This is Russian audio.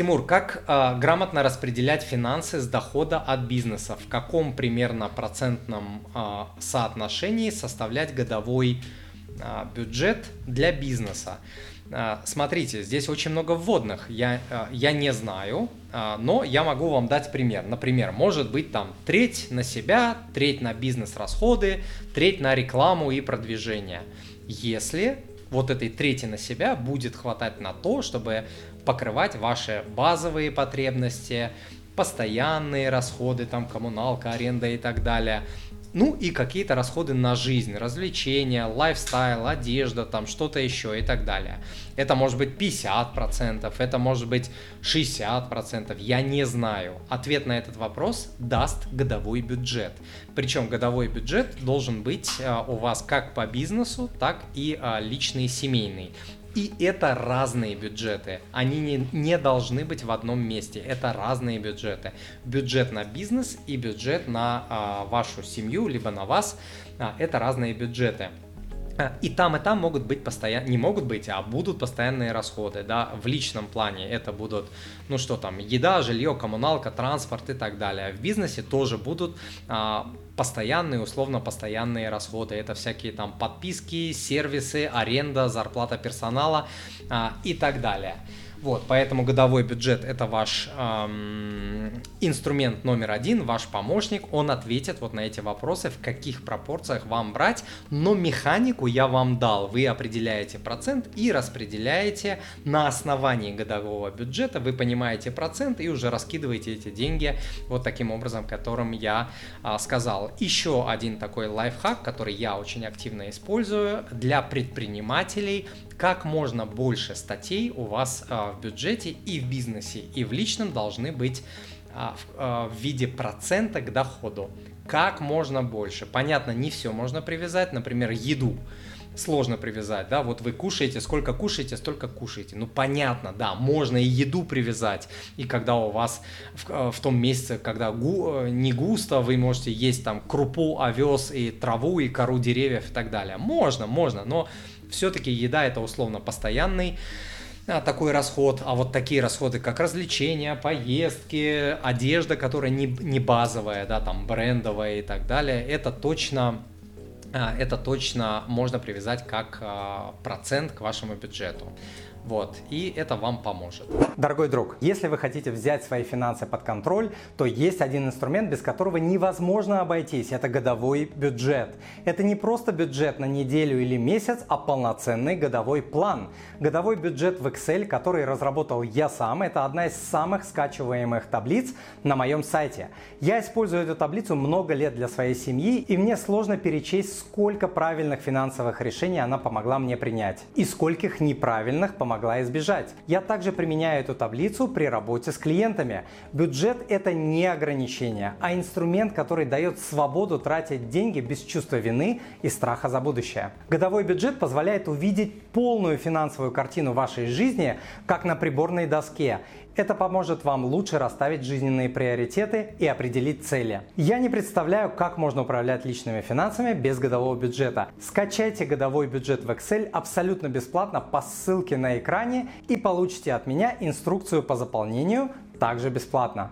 Тимур, как э, грамотно распределять финансы с дохода от бизнеса? В каком примерно процентном э, соотношении составлять годовой э, бюджет для бизнеса? Э, смотрите, здесь очень много вводных. Я, э, я не знаю, э, но я могу вам дать пример. Например, может быть там треть на себя, треть на бизнес-расходы, треть на рекламу и продвижение. Если вот этой трети на себя будет хватать на то, чтобы покрывать ваши базовые потребности, постоянные расходы, там коммуналка, аренда и так далее. Ну и какие-то расходы на жизнь, развлечения, лайфстайл, одежда, там что-то еще и так далее. Это может быть 50%, это может быть 60%, я не знаю. Ответ на этот вопрос даст годовой бюджет. Причем годовой бюджет должен быть а, у вас как по бизнесу, так и а, личный семейный. И это разные бюджеты. Они не, не должны быть в одном месте. Это разные бюджеты. Бюджет на бизнес и бюджет на а, вашу семью, либо на вас. А, это разные бюджеты. И там, и там могут быть постоянно, не могут быть, а будут постоянные расходы, да, в личном плане это будут, ну что там, еда, жилье, коммуналка, транспорт и так далее. В бизнесе тоже будут а, постоянные, условно постоянные расходы. Это всякие там подписки, сервисы, аренда, зарплата персонала а, и так далее. Вот, поэтому годовой бюджет это ваш эм, инструмент номер один, ваш помощник. Он ответит вот на эти вопросы, в каких пропорциях вам брать. Но механику я вам дал. Вы определяете процент и распределяете на основании годового бюджета. Вы понимаете процент и уже раскидываете эти деньги вот таким образом, которым я э, сказал. Еще один такой лайфхак, который я очень активно использую для предпринимателей как можно больше статей у вас а, в бюджете и в бизнесе, и в личном должны быть а, в, а, в виде процента к доходу. Как можно больше. Понятно, не все можно привязать, например, еду сложно привязать, да, вот вы кушаете, сколько кушаете, столько кушаете. Ну, понятно, да, можно и еду привязать, и когда у вас в, э, в том месяце, когда гу, э, не густо, вы можете есть там крупу, овес и траву, и кору деревьев и так далее. Можно, можно, но все-таки еда это условно постоянный такой расход, а вот такие расходы, как развлечения, поездки, одежда, которая не, не базовая, да, там брендовая и так далее, это точно а, это точно можно привязать как а, процент к вашему бюджету. Вот, и это вам поможет. Дорогой друг, если вы хотите взять свои финансы под контроль, то есть один инструмент, без которого невозможно обойтись. Это годовой бюджет. Это не просто бюджет на неделю или месяц, а полноценный годовой план. Годовой бюджет в Excel, который разработал я сам, это одна из самых скачиваемых таблиц на моем сайте. Я использую эту таблицу много лет для своей семьи, и мне сложно перечесть, сколько правильных финансовых решений она помогла мне принять, и скольких неправильных помогла помогла избежать. Я также применяю эту таблицу при работе с клиентами. Бюджет – это не ограничение, а инструмент, который дает свободу тратить деньги без чувства вины и страха за будущее. Годовой бюджет позволяет увидеть полную финансовую картину вашей жизни, как на приборной доске, это поможет вам лучше расставить жизненные приоритеты и определить цели. Я не представляю, как можно управлять личными финансами без годового бюджета. Скачайте годовой бюджет в Excel абсолютно бесплатно по ссылке на экране и получите от меня инструкцию по заполнению также бесплатно.